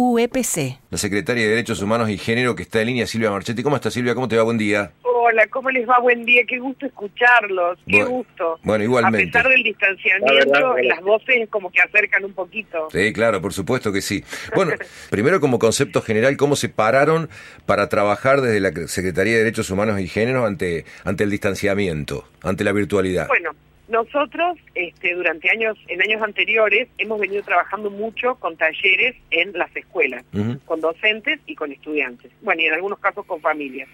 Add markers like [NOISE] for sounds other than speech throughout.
UEPC. La secretaria de Derechos Humanos y Género que está en línea, Silvia Marchetti. ¿Cómo está Silvia? ¿Cómo te va? Buen día. Hola, ¿cómo les va? Buen día, qué gusto escucharlos, qué Bueno, gusto. bueno, igualmente. A pesar del distanciamiento, las voces como que acercan un poquito. Sí, claro, por supuesto que sí. Bueno, [LAUGHS] primero como concepto general, ¿cómo se pararon para trabajar desde la Secretaría de Derechos Humanos y Género ante, ante el distanciamiento, ante la virtualidad? Bueno, nosotros este, durante años, en años anteriores, hemos venido trabajando mucho con talleres en las escuelas, con docentes y con estudiantes. Bueno, y en algunos casos con familias.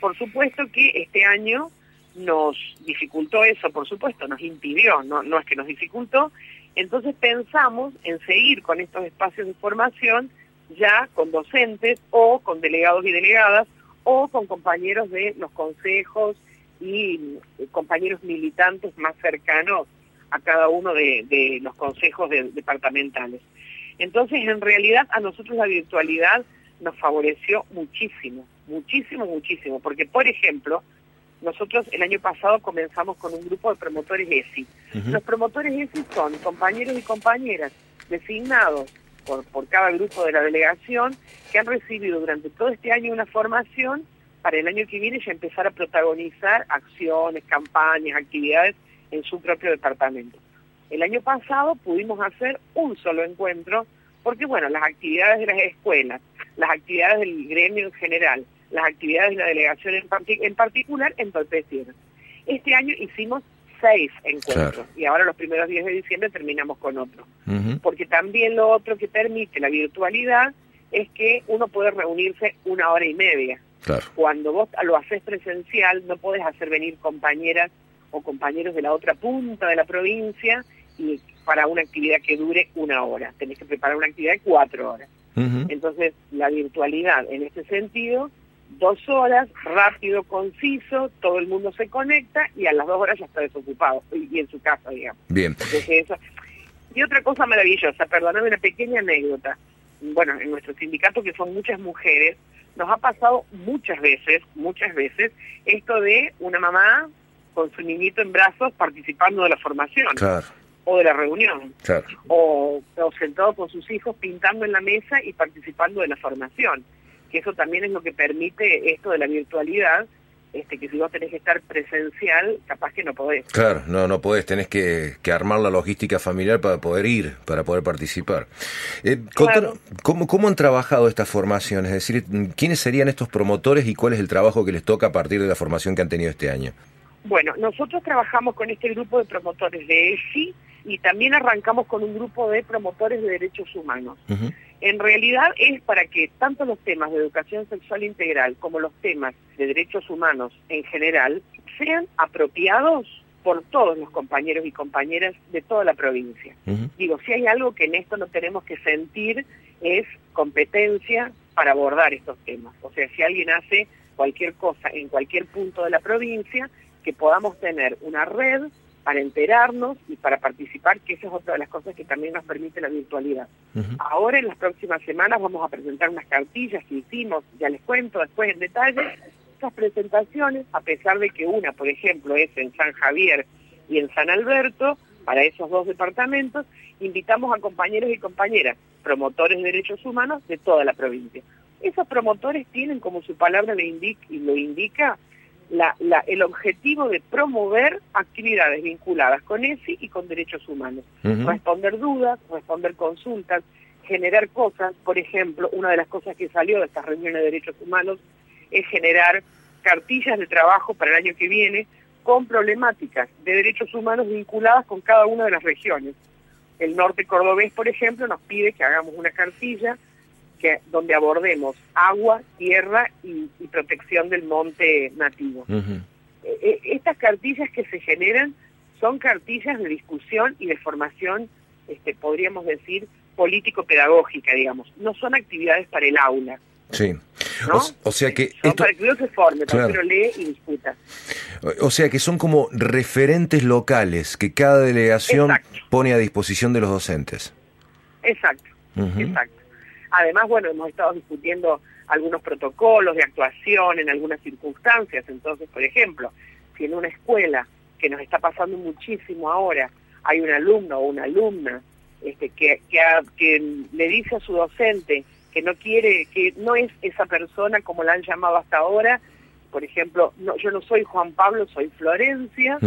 Por supuesto que este año nos dificultó eso, por supuesto, nos impidió, no, no es que nos dificultó. Entonces pensamos en seguir con estos espacios de formación ya con docentes o con delegados y delegadas o con compañeros de los consejos y compañeros militantes más cercanos a cada uno de, de los consejos de- departamentales. Entonces, en realidad, a nosotros la virtualidad nos favoreció muchísimo, muchísimo, muchísimo, porque, por ejemplo, nosotros el año pasado comenzamos con un grupo de promotores ESI. Los promotores ESI son compañeros y compañeras designados por, por cada grupo de la delegación que han recibido durante todo este año una formación para el año que viene ya empezar a protagonizar acciones, campañas, actividades en su propio departamento. El año pasado pudimos hacer un solo encuentro porque, bueno, las actividades de las escuelas, las actividades del gremio en general, las actividades de la delegación en, parti- en particular entorpecieron. Este año hicimos seis encuentros Claro. y ahora los primeros días de diciembre terminamos con otro porque también lo otro que permite la virtualidad es que uno puede reunirse una hora y media. Claro. Cuando vos lo haces presencial, no podés hacer venir compañeras o compañeros de la otra punta de la provincia y para una actividad que dure una hora. Tenés que preparar una actividad de cuatro horas. Entonces, la virtualidad en ese sentido, dos horas, rápido, conciso, todo el mundo se conecta y a las dos horas ya está desocupado y y en su casa, digamos. Bien. Entonces, eso. Y otra cosa maravillosa, perdóname una pequeña anécdota. Bueno, en nuestro sindicato, que son muchas mujeres, nos ha pasado muchas veces, muchas veces, esto de una mamá con su niñito en brazos participando de la formación Claro, o de la reunión, claro. o, o sentado con sus hijos pintando en la mesa y participando de la formación. Que eso también es lo que permite esto de la virtualidad, este que si vos tenés que estar presencial, capaz que no podés. Claro, no, no podés, tenés que, que armar la logística familiar para poder ir, para poder participar. Eh, Claro. ¿cómo, ¿Cómo han trabajado esta formación? Es decir, ¿quiénes serían estos promotores y cuál es el trabajo que les toca a partir de la formación que han tenido este año? Bueno, nosotros trabajamos con este grupo de promotores de ESI y también arrancamos con un grupo de promotores de derechos humanos. En realidad es para que tanto los temas de educación sexual integral como los temas de derechos humanos en general sean apropiados por todos los compañeros y compañeras de toda la provincia. Digo, si hay algo que en esto no tenemos que sentir es competencia para abordar estos temas. O sea, si alguien hace cualquier cosa en cualquier punto de la provincia, que podamos tener una red para enterarnos y para participar, que esa es otra de las cosas que también nos permite la virtualidad. Ahora en las próximas semanas vamos a presentar unas cartillas que hicimos, ya les cuento después en detalle, estas presentaciones, a pesar de que una, por ejemplo, es en San Javier y en San Alberto, para esos dos departamentos, invitamos a compañeros y compañeras, promotores de derechos humanos de toda la provincia. Esos promotores tienen, como su palabra le indica, lo indica, la- la- el objetivo de promover actividades vinculadas con ESI y con derechos humanos responder dudas, responder consultas, generar cosas. Por ejemplo, una de las cosas que salió de estas reuniones de derechos humanos es generar cartillas de trabajo para el año que viene con problemáticas de derechos humanos vinculadas con cada una de las regiones. El norte cordobés, por ejemplo, nos pide que hagamos una cartilla que, donde abordemos agua, tierra y, y protección del monte nativo. Eh, eh, estas cartillas que se generan son cartillas de discusión y de formación, este, podríamos decir, político-pedagógica, digamos. No son actividades para el aula, Sí. ¿no? O, o sea que Son esto, para que uno se forme, Claro. pero lee y discuta. o sea que son como referentes locales que cada delegación Exacto. pone a disposición de los docentes. Exacto, exacto. Además, bueno, hemos estado discutiendo algunos protocolos de actuación en algunas circunstancias. Entonces, por ejemplo, si en una escuela, que nos está pasando muchísimo ahora, hay un alumno o una alumna este, que, que, le dice a su docente que no quiere, que no es esa persona como la han llamado hasta ahora, por ejemplo, no, yo no soy Juan Pablo, soy Florencia,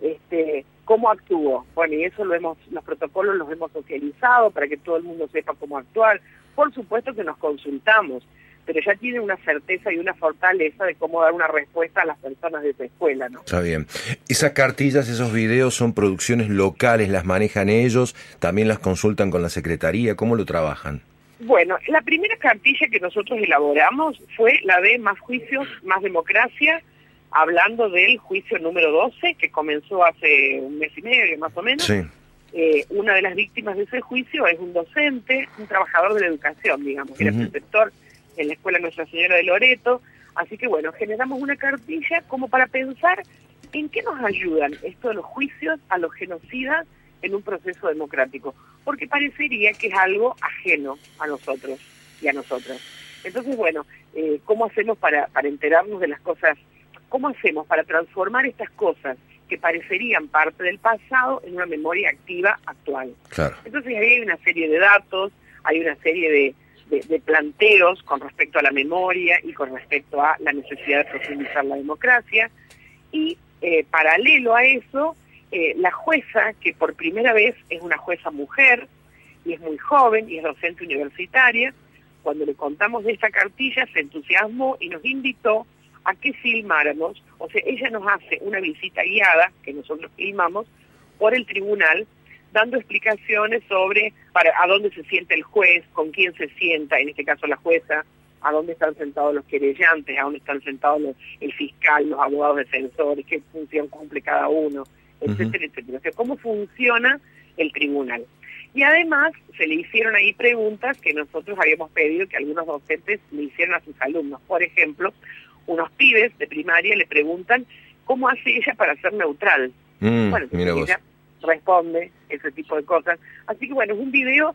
este, ¿cómo actúo? Bueno, y eso lo hemos, los protocolos los hemos socializado para que todo el mundo sepa cómo actuar. Por supuesto que nos consultamos, pero ya tiene una certeza y una fortaleza de cómo dar una respuesta a las personas de esa escuela, ¿no? Está bien. Esas cartillas, esos videos son producciones locales, las manejan ellos, también las consultan con la secretaría, ¿cómo lo trabajan? Bueno, la primera cartilla que nosotros elaboramos fue la de Más Juicios, Más Democracia, hablando del juicio número 12, que comenzó hace un mes y medio más o menos. Sí. Eh, una de las víctimas de ese juicio es un docente, un trabajador de la educación, digamos, que era preceptor en la Escuela Nuestra Señora de Loreto. Así que bueno, generamos una cartilla como para pensar en qué nos ayudan esto de los juicios a los genocidas en un proceso democrático, porque parecería que es algo ajeno a nosotros y a nosotras. Entonces, bueno, eh, ¿cómo hacemos para, para enterarnos de las cosas? ¿Cómo hacemos para transformar estas cosas que parecerían parte del pasado en una memoria activa actual? Claro. Entonces ahí hay una serie de datos, hay una serie de, de, planteos con respecto a la memoria y con respecto a la necesidad de profundizar la democracia. Y eh, paralelo a eso, eh, la jueza, que por primera vez es una jueza mujer y es muy joven y es docente universitaria, cuando le contamos de esta cartilla se entusiasmó y nos invitó a que filmáramos, o sea, ella nos hace una visita guiada, que nosotros filmamos, por el tribunal dando explicaciones sobre para, a dónde se sienta el juez, con quién se sienta, en este caso la jueza, a dónde están sentados los querellantes, a dónde están sentados el fiscal, los abogados defensores, qué función cumple cada uno, etcétera, etcétera. O sea, cómo funciona el tribunal. Y además se le hicieron ahí preguntas que nosotros habíamos pedido que algunos docentes le hicieran a sus alumnos. Por ejemplo, unos pibes de primaria le preguntan cómo hace ella para ser neutral. Mm, bueno, ella responde ese tipo de cosas. Así que bueno, es un video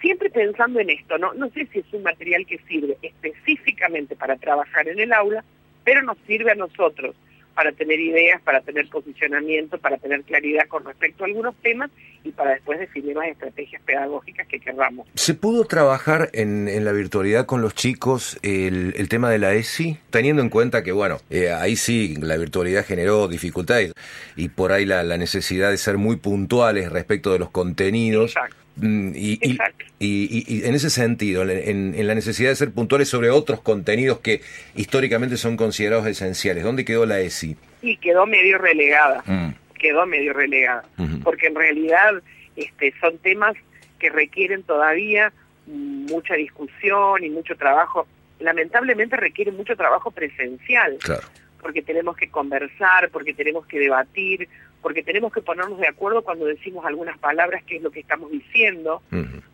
siempre pensando en esto, ¿no? No sé si es un material que sirve específicamente para trabajar en el aula, pero nos sirve a nosotros para tener ideas, para tener posicionamiento, para tener claridad con respecto a algunos temas y para después definir las estrategias pedagógicas que querramos. ¿Se pudo trabajar en, en la virtualidad con los chicos el, el, tema de la ESI? Teniendo en cuenta que, bueno, eh, ahí sí la virtualidad generó dificultades y por ahí la, la, necesidad de ser muy puntuales respecto de los contenidos. Exacto. Mm, y, y, y, en ese sentido, en, en, la necesidad de ser puntuales sobre otros contenidos que históricamente son considerados esenciales, ¿dónde quedó la ESI? Y quedó medio relegada, mm. quedó medio relegada, porque en realidad este, son temas que requieren todavía mucha discusión y mucho trabajo, lamentablemente requieren mucho trabajo presencial. Claro. Porque tenemos que conversar, porque tenemos que debatir, porque tenemos que ponernos de acuerdo cuando decimos algunas palabras, qué es lo que estamos diciendo,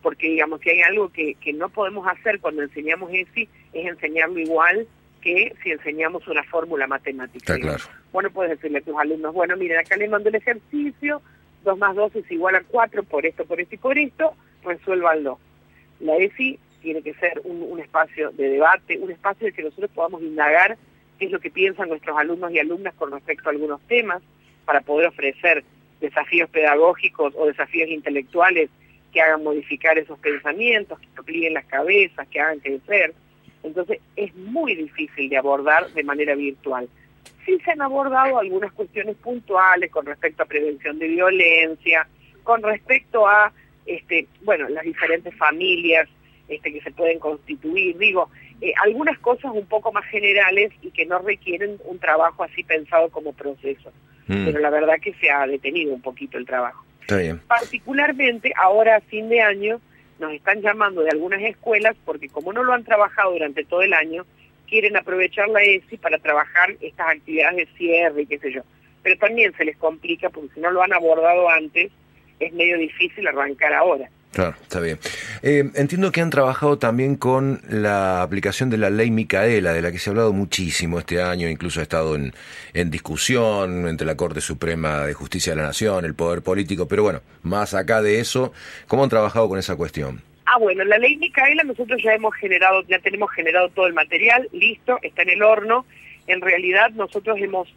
porque digamos que hay algo que, que no podemos hacer cuando enseñamos ESI, es enseñarlo igual que si enseñamos una fórmula matemática. claro. Bueno, puedes decirle a tus alumnos, bueno, miren, acá les mando el ejercicio, 2 más 2 es igual a 4 por esto, por esto y por esto, resuélvanlo. La ESI tiene que ser un, un espacio de debate, un espacio de que nosotros podamos indagar qué es lo que piensan nuestros alumnos y alumnas con respecto a algunos temas, para poder ofrecer desafíos pedagógicos o desafíos intelectuales que hagan modificar esos pensamientos, que amplíen las cabezas, que hagan crecer. Entonces es muy difícil de abordar de manera virtual. Sí se han abordado algunas cuestiones puntuales con respecto a prevención de violencia, con respecto a, este, bueno, las diferentes familias este, que se pueden constituir. Digo, eh, algunas cosas un poco más generales y que no requieren un trabajo así pensado como proceso. Mm. Pero la verdad que se ha detenido un poquito el trabajo. Particularmente ahora a fin de año nos están llamando de algunas escuelas porque como no lo han trabajado durante todo el año, quieren aprovechar la ESI para trabajar estas actividades de cierre y qué sé yo. Pero también se les complica porque si no lo han abordado antes, es medio difícil arrancar ahora. Claro, está bien. Eh, entiendo que han trabajado también con la aplicación de la ley Micaela, de la que se ha hablado muchísimo este año, incluso ha estado en, en discusión entre la Corte Suprema de Justicia de la Nación, el Poder Político, pero bueno, más acá de eso, ¿cómo han trabajado con esa cuestión? Ah, bueno, la ley Micaela nosotros ya hemos generado, ya tenemos generado todo el material, listo, está en el horno. En realidad nosotros hemos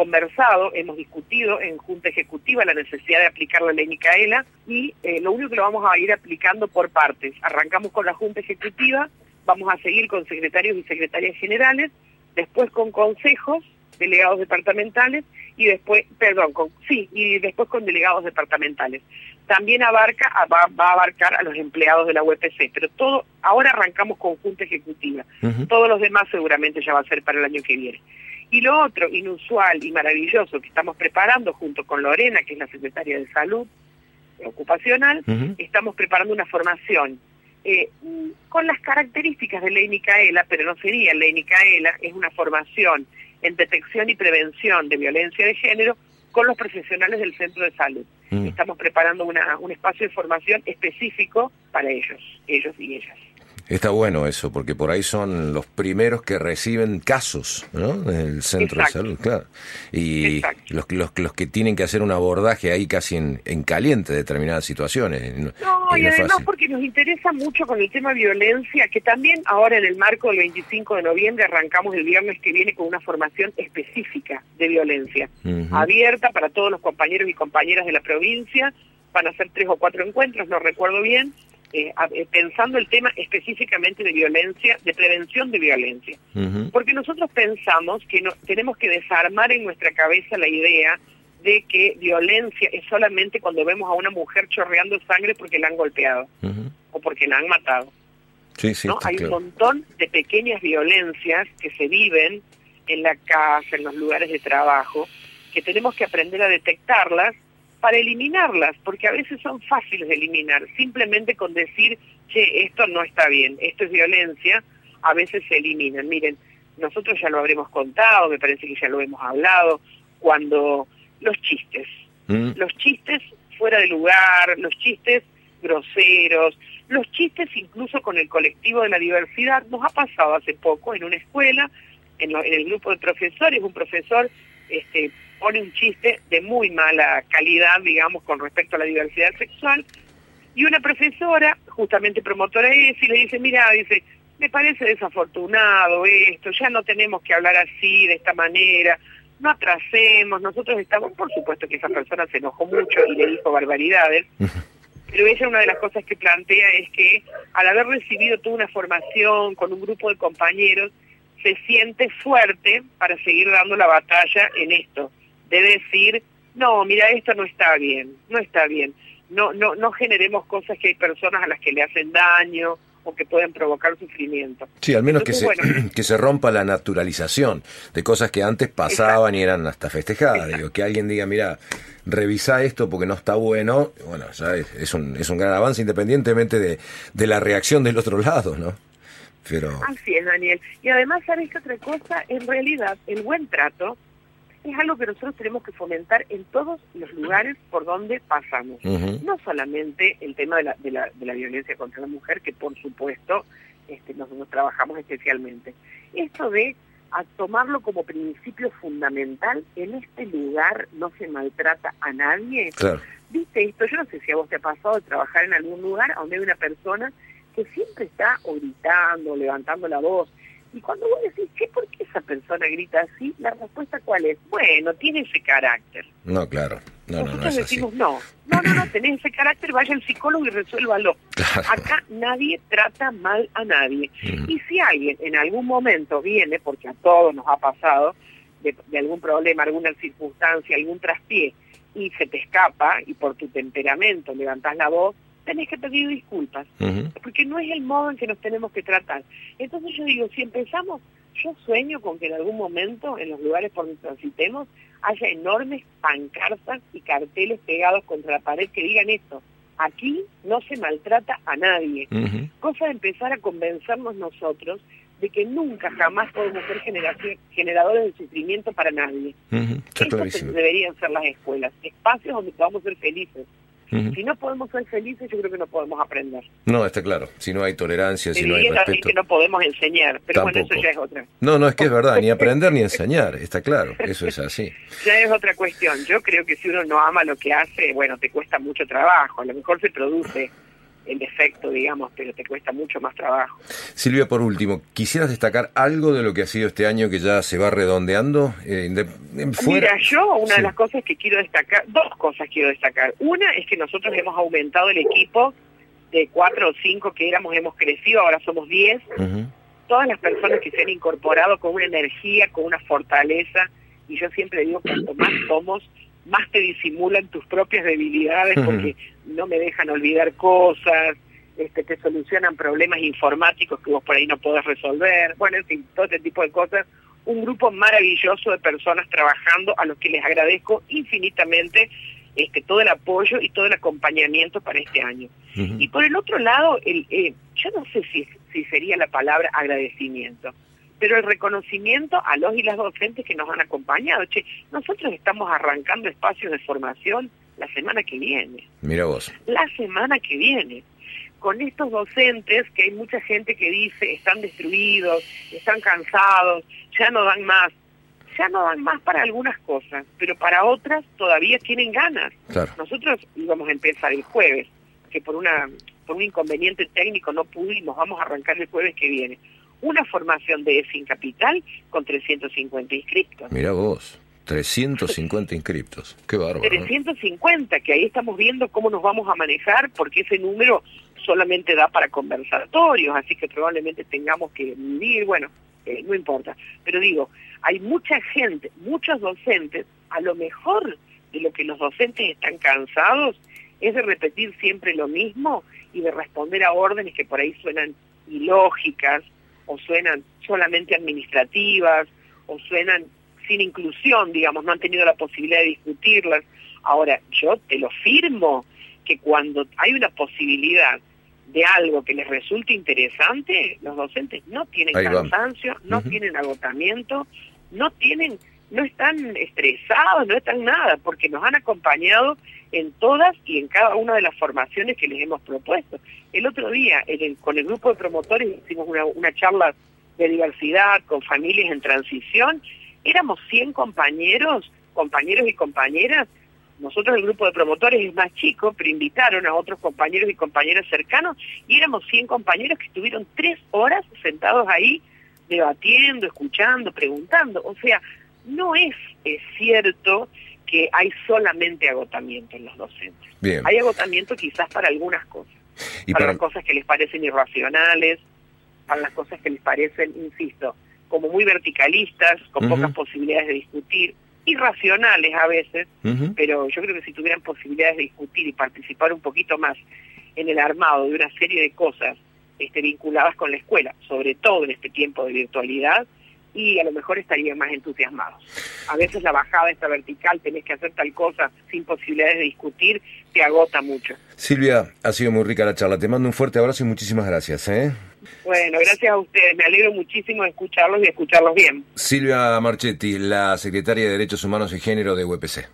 conversado, hemos discutido en Junta Ejecutiva la necesidad de aplicar la ley Micaela y eh, lo único que lo vamos a ir aplicando por partes. Arrancamos con la Junta Ejecutiva, vamos a seguir con secretarios y secretarias generales, después con consejos, delegados departamentales y después, perdón, con, sí, y después con delegados departamentales. También abarca, va, a abarcar a los empleados de la UPC, pero todo, ahora arrancamos con Junta Ejecutiva. Todos los demás seguramente ya va a ser para el año que viene. Y lo otro inusual y maravilloso que estamos preparando junto con Lorena, que es la secretaria de Salud Ocupacional, estamos preparando una formación eh, con las características de ley Micaela, pero no sería ley Micaela, es una formación en detección y prevención de violencia de género con los profesionales del centro de salud. Estamos preparando una, un espacio de formación específico para ellos, ellos y ellas. Está bueno eso, porque por ahí son los primeros que reciben casos, ¿no? el centro de salud, claro. Y los, los, los, que tienen que hacer un abordaje ahí casi en, en caliente de determinadas situaciones. No, y, además porque nos interesa mucho con el tema violencia, que también ahora en el marco del 25 de noviembre arrancamos el viernes que viene con una formación específica de violencia, abierta para todos los compañeros y compañeras de la provincia. Van a ser tres o cuatro encuentros, no recuerdo bien, eh, eh, pensando el tema específicamente de violencia, de prevención de violencia. Porque nosotros pensamos que no, tenemos que desarmar en nuestra cabeza la idea de que violencia es solamente cuando vemos a una mujer chorreando sangre porque la han golpeado o porque la han matado. Sí, sí, ¿no? Hay un montón de pequeñas violencias que se viven en la casa, en los lugares de trabajo, que tenemos que aprender a detectarlas para eliminarlas, porque a veces son fáciles de eliminar, simplemente con decir, che, esto no está bien, esto es violencia, a veces se eliminan. Miren, nosotros ya lo habremos contado, me parece que ya lo hemos hablado, cuando los chistes, mm. los chistes fuera de lugar, los chistes groseros, los chistes incluso con el colectivo de la diversidad, nos ha pasado hace poco en una escuela, en, en el grupo de profesores, un profesor este, pone un chiste de muy mala calidad, digamos, con respecto a la diversidad sexual, y una profesora, justamente promotora de eso, y le dice, mira, dice, me parece desafortunado esto, ya no tenemos que hablar así, de esta manera, no atrasemos, nosotros estamos, por supuesto que esa persona se enojó mucho y le dijo barbaridades, pero ella una de las cosas que plantea es que al haber recibido toda una formación con un grupo de compañeros, se siente fuerte para seguir dando la batalla en esto de decir, no, mira, esto no está bien, no está bien. No, no, no generemos cosas que hay personas a las que le hacen daño o que pueden provocar sufrimiento. Sí, al menos que, se, [CLEARS THROAT] que se rompa la naturalización de cosas que antes pasaban y eran hasta festejadas. Digo, que alguien diga, mira, revisa esto porque no está bueno, bueno, ya es, un, es un gran avance independientemente de, de la reacción del otro lado, ¿no? Pero... Así es, Daniel. Y además, ¿sabes qué otra cosa? En realidad, el buen trato es algo que nosotros tenemos que fomentar en todos los lugares por donde pasamos. No solamente el tema de la, de, la, de la violencia contra la mujer, que por supuesto este, nosotros trabajamos especialmente. Esto de a tomarlo como principio fundamental, en este lugar no se maltrata a nadie. ¿Viste esto? Yo no sé si a vos te ha pasado de trabajar en algún lugar donde hay una persona que siempre está gritando, levantando la voz, y cuando vos decís, ¿qué, ¿por qué esa persona grita así? La respuesta cuál es? Bueno, tiene ese carácter. No, claro. No, Nosotros decimos, no, no, no, no, tenés ese carácter, vaya al psicólogo y resuélvalo. [LAUGHS] Acá nadie trata mal a nadie. Mm. Y si alguien en algún momento viene, porque a todos nos ha pasado, de, de algún problema, alguna circunstancia, algún traspié, y se te escapa, y por tu temperamento levantás la voz, tenés que pedir disculpas, porque no es el modo en que nos tenemos que tratar. Entonces yo digo, si empezamos, yo sueño con que en algún momento, en los lugares por donde transitemos, haya enormes pancartas y carteles pegados contra la pared que digan esto. Aquí no se maltrata a nadie. Cosa de empezar a convencernos nosotros de que nunca jamás podemos ser generadores de sufrimiento para nadie. Estos deberían ser las escuelas, espacios donde podamos ser felices, si no podemos ser felices, yo creo que no podemos aprender. No, está claro. Si no hay tolerancia, si no hay respeto. que no podemos enseñar, pero bueno, eso ya es otra. No, no, es que es verdad, ni aprender ni [LAUGHS] enseñar, está claro, eso es así. Ya es otra cuestión. Yo creo que si uno no ama lo que hace, bueno, te cuesta mucho trabajo. A lo mejor se produce el defecto, digamos, pero te cuesta mucho más trabajo. Silvia, por último, ¿quisieras destacar algo de lo que ha sido este año que ya se va redondeando? Eh, Mira, yo una de las cosas que quiero destacar, dos cosas quiero destacar. Una es que nosotros hemos aumentado el equipo de cuatro o cinco que éramos, hemos crecido, ahora somos diez. Todas las personas que se han incorporado con una energía, con una fortaleza, y yo siempre digo, cuanto más somos, más te disimulan tus propias debilidades porque no me dejan olvidar cosas, este, te solucionan problemas informáticos que vos por ahí no podés resolver, bueno, en fin, todo este tipo de cosas. Un grupo maravilloso de personas trabajando a los que les agradezco infinitamente este, todo el apoyo y todo el acompañamiento para este año. Y por el otro lado, el, eh, yo no sé si, si sería la palabra agradecimiento, pero el reconocimiento a los y las docentes que nos han acompañado. Che, nosotros estamos arrancando espacios de formación la semana que viene. Mira vos. La semana que viene. Con estos docentes que hay mucha gente que dice están destruidos, están cansados, ya no dan más. Ya no dan más para algunas cosas, pero para otras todavía tienen ganas. Nosotros íbamos a empezar el jueves, que por una por un inconveniente técnico no pudimos, vamos a arrancar el jueves que viene una formación de EFIN Capital con 350 inscriptos. Mira vos. 350 inscriptos, qué bárbaro. 350, que ahí estamos viendo cómo nos vamos a manejar, porque ese número solamente da para conversatorios, así que probablemente tengamos que vivir, bueno, eh, no importa. Pero digo, hay mucha gente, muchos docentes, a lo mejor de lo que los docentes están cansados es de repetir siempre lo mismo y de responder a órdenes que por ahí suenan ilógicas, o suenan solamente administrativas, o suenan sin inclusión, digamos, no han tenido la posibilidad de discutirlas. Ahora, yo te lo firmo que cuando hay una posibilidad de algo que les resulte interesante, los docentes no tienen cansancio, no tienen agotamiento, no tienen, no están estresados, no están nada, porque nos han acompañado en todas y en cada una de las formaciones que les hemos propuesto. El otro día, con el grupo de promotores, hicimos una, una charla de diversidad con familias en transición. Éramos 100 compañeros, compañeros y compañeras. Nosotros, el grupo de promotores, es más chico, pero invitaron a otros compañeros y compañeras cercanos y éramos 100 compañeros que estuvieron tres horas sentados ahí debatiendo, escuchando, preguntando. O sea, no es cierto que hay solamente agotamiento en los docentes. Hay agotamiento quizás para algunas cosas, ¿Y para, las cosas que les parecen irracionales, para las cosas que les parecen, insisto, como muy verticalistas, con pocas posibilidades de discutir, irracionales a veces, pero yo creo que si tuvieran posibilidades de discutir y participar un poquito más en el armado de una serie de cosas este, vinculadas con la escuela, sobre todo en este tiempo de virtualidad, y a lo mejor estarían más entusiasmados. A veces la bajada esta vertical, tenés que hacer tal cosa sin posibilidades de discutir, te agota mucho. Silvia, ha sido muy rica la charla. Te mando un fuerte abrazo y muchísimas gracias. ¿eh? Bueno, gracias a ustedes. Me alegro muchísimo de escucharlos y escucharlos bien. Silvia Marchetti, la secretaria de Derechos Humanos y Género de UPC.